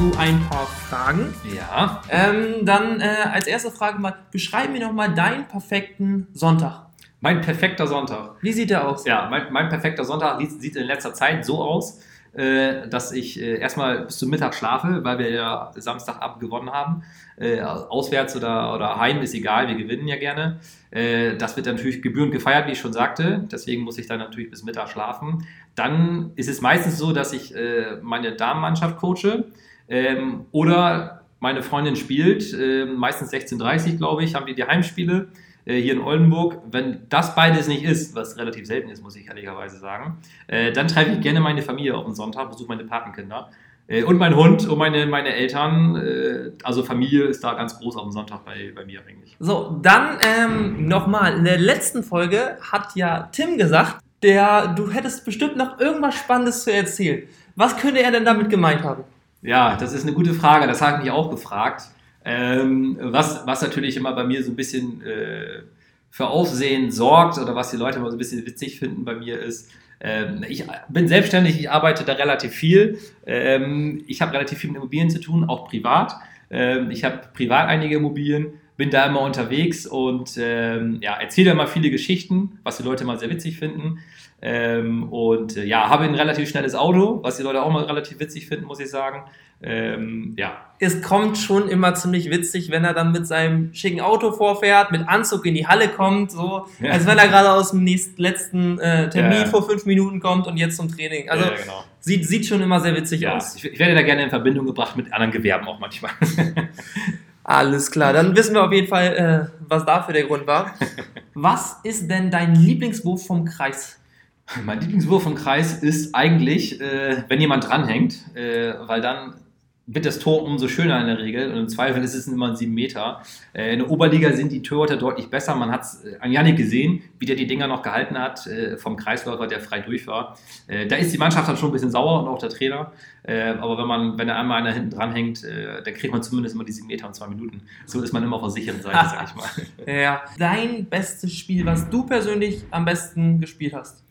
Zu ein paar Fragen. Ja, Ähm, dann äh, als erste Frage mal, beschreib mir noch mal deinen perfekten Sonntag. mein perfekter Sonntag. Wie sieht der aus? Ja, mein, mein perfekter Sonntag sieht, in letzter Zeit so aus, äh, dass ich äh, erstmal bis zum Mittag schlafe, weil wir ja Samstagabend gewonnen haben. Äh, auswärts oder, oder heim ist egal, wir gewinnen ja gerne. Äh, das wird dann natürlich gebührend gefeiert, wie ich schon sagte. Deswegen muss ich dann natürlich bis Mittag schlafen. Dann ist es meistens so, dass ich äh, meine Damenmannschaft coache ähm, oder meine Freundin spielt, äh, meistens 16.30 glaube ich, haben wir die Heimspiele äh, hier in Oldenburg. Wenn das beides nicht ist, was relativ selten ist, muss ich ehrlicherweise sagen, äh, dann treffe ich gerne meine Familie auf den Sonntag, besuche meine Patenkinder äh, und mein Hund und meine, meine Eltern. Äh, also Familie ist da ganz groß auf dem Sonntag bei, bei mir eigentlich. So, dann ähm, nochmal. In der letzten Folge hat ja Tim gesagt, der, du hättest bestimmt noch irgendwas Spannendes zu erzählen. Was könnte er denn damit gemeint haben? Ja, das ist eine gute Frage. Das habe ich mich auch gefragt. Ähm, was, was natürlich immer bei mir so ein bisschen äh, für Aufsehen sorgt oder was die Leute immer so ein bisschen witzig finden bei mir ist, ähm, ich bin selbstständig, ich arbeite da relativ viel. Ähm, ich habe relativ viel mit Immobilien zu tun, auch privat. Ähm, ich habe privat einige Immobilien, bin da immer unterwegs und ähm, ja, erzähle immer viele Geschichten, was die Leute mal sehr witzig finden. Ähm, und äh, ja, habe ein relativ schnelles Auto, was die Leute auch mal relativ witzig finden, muss ich sagen. Ähm, ja, Es kommt schon immer ziemlich witzig, wenn er dann mit seinem schicken Auto vorfährt, mit Anzug in die Halle kommt, so, Ja. als wenn er gerade aus dem nächsten, letzten äh, Termin Ja. vor fünf Minuten kommt und jetzt zum Training. Also ja, genau. sieht, sieht schon immer sehr witzig aus. ich, ich werde da gerne in Verbindung gebracht mit anderen Gewerben auch manchmal. Alles klar, dann wissen wir auf jeden Fall, äh, was dafür der Grund war. Was ist denn dein Lieblingswurf vom Kreis? Mein Lieblingswurf im Kreis ist eigentlich, äh, wenn jemand dranhängt, äh, weil dann wird das Tor umso schöner in der Regel und im Zweifel ist es immer ein 7 Meter. Äh, in der Oberliga sind die Torhüter deutlich besser. Man hat es an Janik gesehen, wie der die Dinger noch gehalten hat äh, vom Kreisläufer, der frei durch war. Äh, da ist die Mannschaft dann schon ein bisschen sauer und auch der Trainer. Äh, aber wenn man, wenn da einmal einer hinten dranhängt, äh, dann kriegt man zumindest immer die 7 Meter und 2 Minuten. So ist man immer auf der sicheren Seite, sag ich mal. Ja. Dein bestes Spiel, was du persönlich am besten gespielt hast?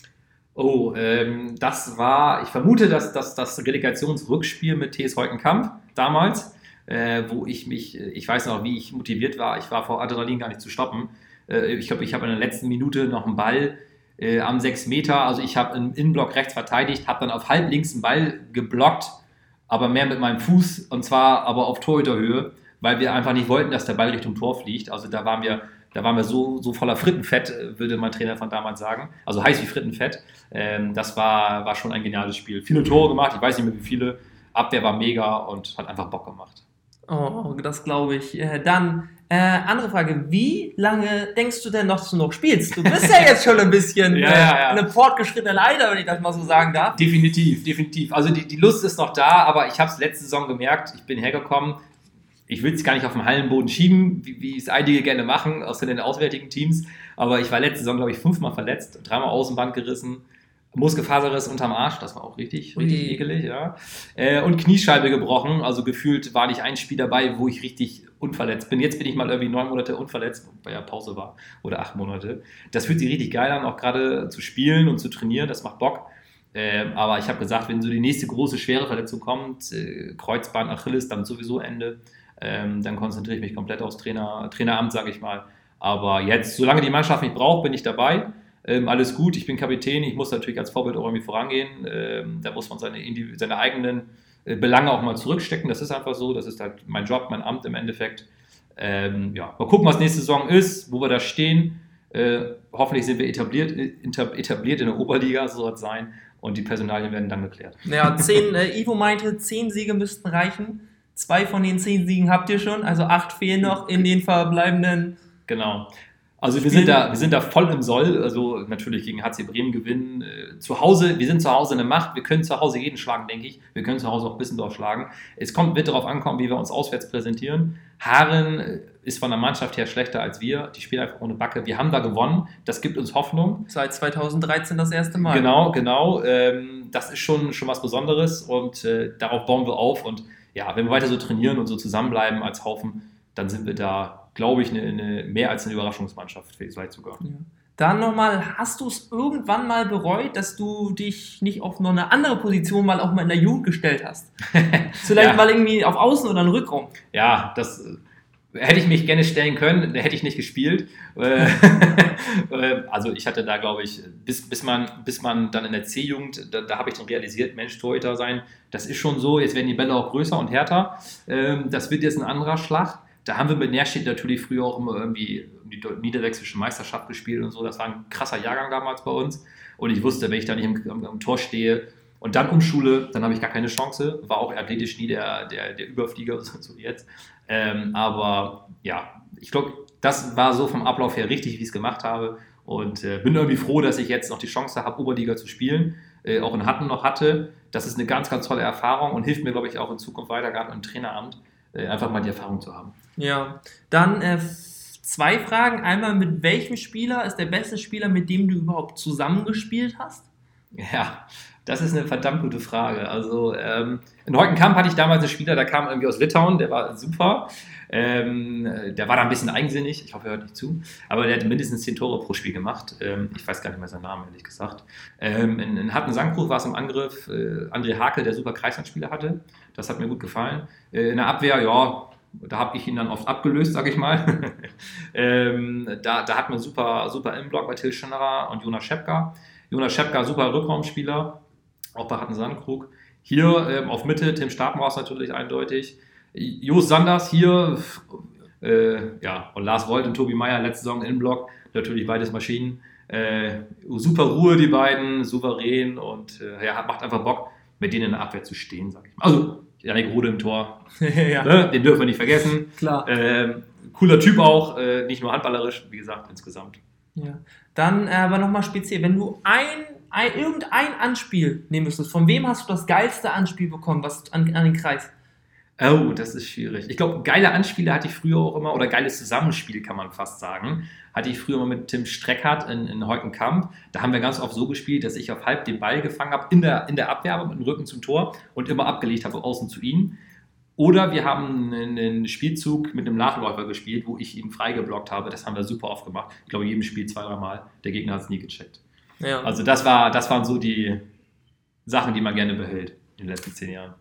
Oh, ähm, das war, ich vermute, dass das das Relegationsrückspiel mit TS Heukenkamp damals, äh, wo ich mich, ich weiß noch, wie ich motiviert war. Ich war vor Adrenalin gar nicht zu stoppen. Äh, ich glaube, ich habe in der letzten Minute noch einen Ball äh, am 6 Meter, also ich habe im Innenblock rechts verteidigt, habe dann auf halb links einen Ball geblockt, aber mehr mit meinem Fuß und zwar aber auf Torhüterhöhe, weil wir einfach nicht wollten, dass der Ball Richtung Tor fliegt. Also da waren wir da waren wir so, so voller Frittenfett, äh, würde mein Trainer von damals sagen. Also heiß wie Frittenfett. Ähm, das war, war schon ein geniales Spiel. Viele Tore gemacht, ich weiß nicht mehr wie viele. Abwehr war mega und hat einfach Bock gemacht. Oh, das glaube ich. Äh, dann, äh, andere Frage. Wie lange denkst du denn noch, dass du noch spielst? Du bist ja jetzt schon ein bisschen Ja, ja, ja. äh, eine fortgeschrittene Leiter, wenn ich das mal so sagen darf. Definitiv, definitiv. Also die, die Lust ist noch da, aber ich habe es letzte Saison gemerkt, ich bin hergekommen. Ich will es gar nicht auf den Hallenboden schieben, wie, wie es einige gerne machen, aus den auswärtigen Teams. Aber ich war letzte Saison, glaube ich, fünfmal verletzt, dreimal Außenband gerissen, Muskelfaserriss unterm Arsch, das war auch richtig, richtig Ui. ekelig, ja. Äh, und Kniescheibe gebrochen, also gefühlt war nicht ein Spiel dabei, wo ich richtig unverletzt bin. Jetzt bin ich mal irgendwie neun Monate unverletzt, weil ja Pause war, oder acht Monate. Das fühlt sich richtig geil an, auch gerade zu spielen und zu trainieren, das macht Bock. Ähm, aber ich habe gesagt, wenn so die nächste große schwere Verletzung kommt, äh, Kreuzband, Achilles, dann sowieso Ende, ähm, dann konzentriere ich mich komplett aufs Trainer, Traineramt, sage ich mal. Aber jetzt, solange die Mannschaft mich braucht, bin ich dabei. Ähm, alles gut, ich bin Kapitän, ich muss natürlich als Vorbild auch irgendwie vorangehen. Ähm, da muss man seine, seine eigenen äh, Belange auch mal zurückstecken. Das ist einfach so, das ist halt mein Job, mein Amt im Endeffekt. Ähm, ja, mal gucken, was nächste Saison ist, wo wir da stehen. Äh, hoffentlich sind wir etabliert, äh, etabliert in der Oberliga, so soll es sein. Und die Personalien werden dann geklärt. Ja, zehn, äh, Ivo meinte, zehn Siege müssten reichen. Zwei von den zehn Siegen habt ihr schon, also acht fehlen noch in den verbleibenden. Genau. Also wir sind, da, wir sind da voll im Soll. Also natürlich gegen HC Bremen gewinnen. Äh, zu Hause, wir sind zu Hause eine Macht. Wir können zu Hause jeden schlagen, denke ich. Wir können zu Hause auch Bissendorf schlagen. Es kommt, wird darauf ankommen, wie wir uns auswärts präsentieren. Haaren äh, ist von der Mannschaft her schlechter als wir. Die spielen einfach ohne Backe. Wir haben da gewonnen. Das gibt uns Hoffnung. Seit 2013 das erste Mal. Genau, genau. Ähm, das ist schon, schon was Besonderes und äh, darauf bauen wir auf. Und ja, wenn wir weiter so trainieren und so zusammenbleiben als Haufen, dann sind wir da, glaube ich, eine, eine, mehr als eine Überraschungsmannschaft, vielleicht sogar. Dann nochmal, hast du es irgendwann mal bereut, dass du dich nicht auf noch eine andere Position mal auch mal in der Jugend gestellt hast? Vielleicht Ja. mal irgendwie auf Außen oder einen Rückraum. Ja, das äh, hätte ich mich gerne stellen können, hätte ich nicht gespielt. Äh, äh, also ich hatte da, glaube ich, bis, bis, man, bis man dann in der C-Jugend, da, da habe ich dann realisiert, Mensch, Torhüter sein, das ist schon so, jetzt werden die Bälle auch größer und härter. Ähm, das wird jetzt ein anderer Schlag. Da haben wir mit Nährstedt natürlich früher auch immer irgendwie die niedersächsische Meisterschaft gespielt und so. Das war ein krasser Jahrgang damals bei uns. Und ich wusste, wenn ich da nicht am, am Tor stehe und dann umschule, dann habe ich gar keine Chance. War auch athletisch nie der, der, der Überflieger, so so wie jetzt. Ähm, aber ja, ich glaube, das war so vom Ablauf her richtig, wie ich es gemacht habe. Und äh, bin irgendwie froh, dass ich jetzt noch die Chance habe, Oberliga zu spielen. Äh, auch in Hatten noch hatte. Das ist eine ganz, ganz tolle Erfahrung und hilft mir, glaube ich, auch in Zukunft weiter, gerade im Traineramt, äh, einfach mal die Erfahrung zu haben. Ja. Dann äh, zwei Fragen. Einmal, mit welchem Spieler ist der beste Spieler, mit dem du überhaupt zusammengespielt hast? Ja, das ist eine verdammt gute Frage. Also ähm, in Heukenkamp hatte ich damals einen Spieler, der kam irgendwie aus Litauen, der war super. Ähm, äh, der war da ein bisschen eigensinnig, ich hoffe, er hört nicht zu, aber der hat mindestens 10 Tore pro Spiel gemacht. Ähm, ich weiß gar nicht mehr seinen Namen, ehrlich gesagt. Ähm, in, in Hatten Sankruch war es im Angriff äh, André Hakel, der super Kreislandspieler hatte. Das hat mir gut gefallen. Äh, in der Abwehr, ja, da habe ich ihn dann oft abgelöst, sage ich mal. ähm, da, da hat man super, super Innenblock bei Till Schinnerer und Jonas Schepka. Jonas Schepka, super Rückraumspieler, auch bei Hatten Sandkrug. Hier ähm, auf Mitte, Tim Stabmaus natürlich eindeutig. Jos Sanders hier, äh, ja, und Lars Voigt und Tobi Meyer letzte Saison Innenblock, natürlich beides Maschinen. Äh, super Ruhe, die beiden, souverän und äh, ja, macht einfach Bock, mit denen in der Abwehr zu stehen, sag ich mal. Also, Janik Rode im Tor, ja, ne? den dürfen wir nicht vergessen. klar. Ähm, cooler Typ auch, äh, nicht nur handballerisch, wie gesagt, insgesamt. Ja. Dann äh, aber nochmal speziell, wenn du ein, ein, irgendein Anspiel nehmen müsstest, von wem hast du das geilste Anspiel bekommen, was an, an den Kreis? Oh, das ist schwierig. Ich glaube, geile Anspiele hatte ich früher auch immer, oder geiles Zusammenspiel kann man fast sagen. Hatte ich früher mal mit Tim Streckhardt in, in Heukenkamp. Da haben wir ganz oft so gespielt, dass ich auf halb den Ball gefangen habe, in der, in der Abwehr, aber mit dem Rücken zum Tor und immer abgelegt habe, außen zu ihm. Oder wir haben einen, Spielzug mit einem Nachläufer gespielt, wo ich ihn freigeblockt habe. Das haben wir super oft gemacht. Ich glaube, jedem Spiel zwei, drei Mal. Der Gegner hat es nie gecheckt. Ja. Also das, war, das waren so die Sachen, die man gerne behält in den letzten zehn Jahren.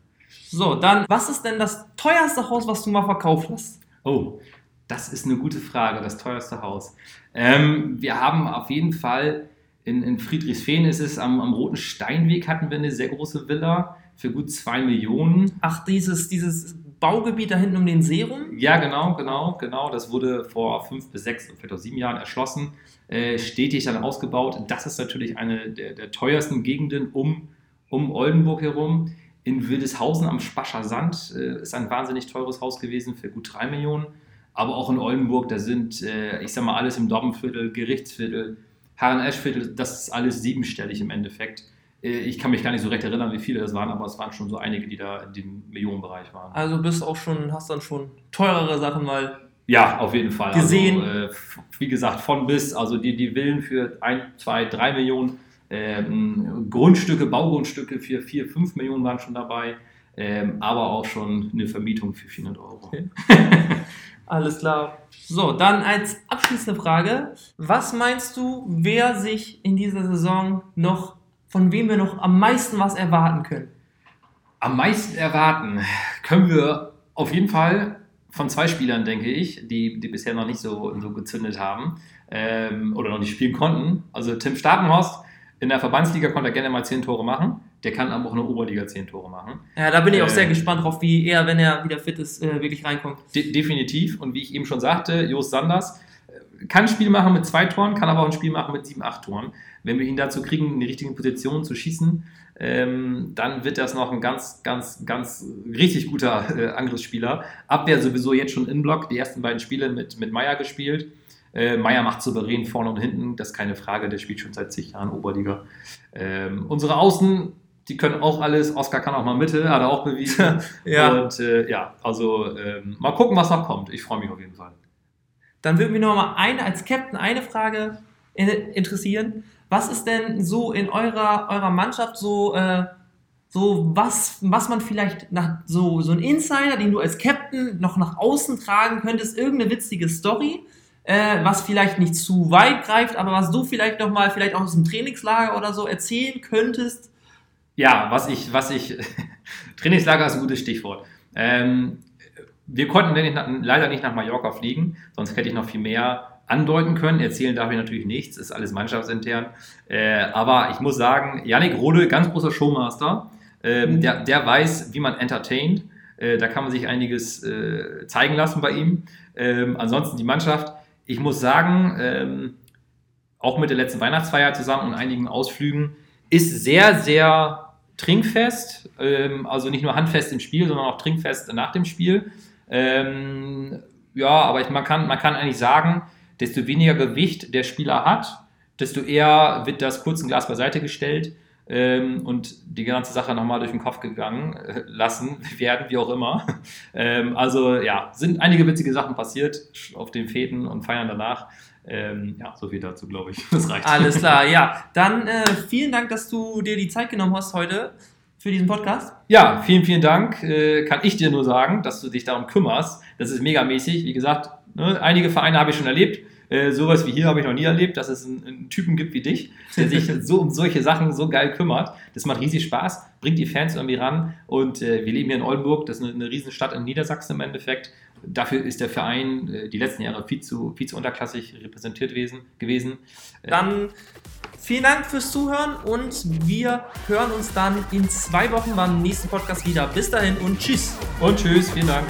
So, dann, was ist denn das teuerste Haus, was du mal verkauft hast? Oh, das ist eine gute Frage, das teuerste Haus. Ähm, wir haben auf jeden Fall in, in Friedrichsfehn ist es am, am Roten Steinweg hatten wir eine sehr große Villa für gut zwei Millionen. Ach, dieses, dieses Baugebiet da hinten um den See rum? Ja, genau, genau, genau. Das wurde vor fünf bis sechs, vielleicht auch sieben Jahren erschlossen, äh, stetig dann ausgebaut. Das ist natürlich eine der, der teuersten Gegenden um, um Oldenburg herum. In Wildeshausen am Spascher Sand äh, ist ein wahnsinnig teures Haus gewesen für gut drei Millionen. Aber auch in Oldenburg, da sind, äh, ich sag mal, alles im Dobbenviertel, Gerichtsviertel, Herren-Eschviertel, das ist alles siebenstellig im Endeffekt. Äh, Ich kann mich gar nicht so recht erinnern, wie viele das waren, aber es waren schon so einige, die da in dem Millionenbereich waren. Also bist auch schon, hast dann schon teurere Sachen mal. Ja, auf jeden Fall. Gesehen. Also, äh, f- wie gesagt, von bis, also die, die Villen für 1, 2, 3 Millionen, ähm, Grundstücke, Baugrundstücke für 4, 5 Millionen waren schon dabei, ähm, aber auch schon eine Vermietung für 400 Euro. Okay. Alles klar. So, dann als abschließende Frage. Was meinst du, wer sich in dieser Saison noch, von wem wir noch am meisten was erwarten können? Am meisten erwarten können wir auf jeden Fall von zwei Spielern, denke ich, die, die bisher noch nicht so, so gezündet haben ähm, oder noch nicht spielen konnten. Also Tim Stapenhorst in der Verbandsliga konnte er gerne mal 10 Tore machen. Der kann aber auch in der Oberliga 10 Tore machen. Ja, da bin ich auch Äh. sehr gespannt drauf, wie er, wenn er wieder fit ist, äh, wirklich reinkommt. De definitiv. Und wie ich eben schon sagte, Jost Sanders äh, kann ein Spiel machen mit zwei Toren, kann aber auch ein Spiel machen mit sieben, acht Toren. Wenn wir ihn dazu kriegen, in die richtigen Positionen zu schießen, ähm, dann wird das noch ein ganz, ganz, ganz richtig guter äh, Angriffsspieler. Abwehr sowieso jetzt schon in Block, die ersten beiden Spiele mit, mit Meier gespielt. Äh, Meier macht souverän vorne und hinten, das ist keine Frage, der spielt schon seit zig Jahren Oberliga. Ähm, unsere Außen, die können auch alles. Oscar kann auch mal Mitte, hat er auch bewiesen. Ja. Und äh, ja, also ähm, mal gucken, was noch kommt. Ich freue mich auf jeden Fall. Dann würde mich noch mal eine, als Captain eine Frage in- interessieren. Was ist denn so in eurer, eurer Mannschaft so, äh, so was, was man vielleicht nach so, so ein Insider, den du als Captain noch nach außen tragen könntest, irgendeine witzige Story, äh, was vielleicht nicht zu weit greift, aber was du vielleicht noch mal, vielleicht auch aus dem Trainingslager oder so erzählen könntest? Ja, was ich, was ich, Trainingslager ist ein gutes Stichwort. Ähm, wir konnten leider nicht nach Mallorca fliegen, sonst hätte ich noch viel mehr andeuten können. Erzählen darf ich natürlich nichts, ist alles mannschaftsintern. Äh, aber ich muss sagen, Yannick Rode, ganz großer Showmaster, ähm, Mhm. der, der weiß, wie man entertaint. Äh, da kann man sich einiges äh, zeigen lassen bei ihm. Ähm, ansonsten die Mannschaft, ich muss sagen, ähm, auch mit der letzten Weihnachtsfeier zusammen und einigen Ausflügen, ist sehr, sehr trinkfest. Ähm, also nicht nur handfest im Spiel, sondern auch trinkfest nach dem Spiel. Ähm, ja, aber ich, man, kann, man kann eigentlich sagen, desto weniger Gewicht der Spieler hat, desto eher wird das Kurzenglas beiseite gestellt ähm, und die ganze Sache nochmal durch den Kopf gegangen äh, lassen werden, wie auch immer. Ähm, also ja, sind einige witzige Sachen passiert auf den Fäden und Feiern danach. Ähm, ja, so viel dazu, glaube ich. Das reicht. Alles klar, ja. Dann äh, vielen Dank, dass du dir die Zeit genommen hast heute für diesen Podcast. Ja, vielen, vielen Dank. Äh, kann ich dir nur sagen, dass du dich darum kümmerst. Das ist megamäßig. Wie gesagt, ne, einige Vereine habe ich schon erlebt. Äh, sowas wie hier habe ich noch nie erlebt, dass es einen, einen Typen gibt wie dich, der sich so um solche Sachen so geil kümmert. Das macht riesig Spaß, bringt die Fans irgendwie ran. Und äh, wir leben hier in Oldenburg, das ist eine, eine Riesenstadt in Niedersachsen im Endeffekt. Dafür ist der Verein äh, die letzten Jahre viel zu, viel zu unterklassig repräsentiert gewesen. Äh, Dann vielen Dank fürs Zuhören und wir hören uns dann in zwei Wochen beim nächsten Podcast wieder. Bis dahin und tschüss. und tschüss, vielen Dank.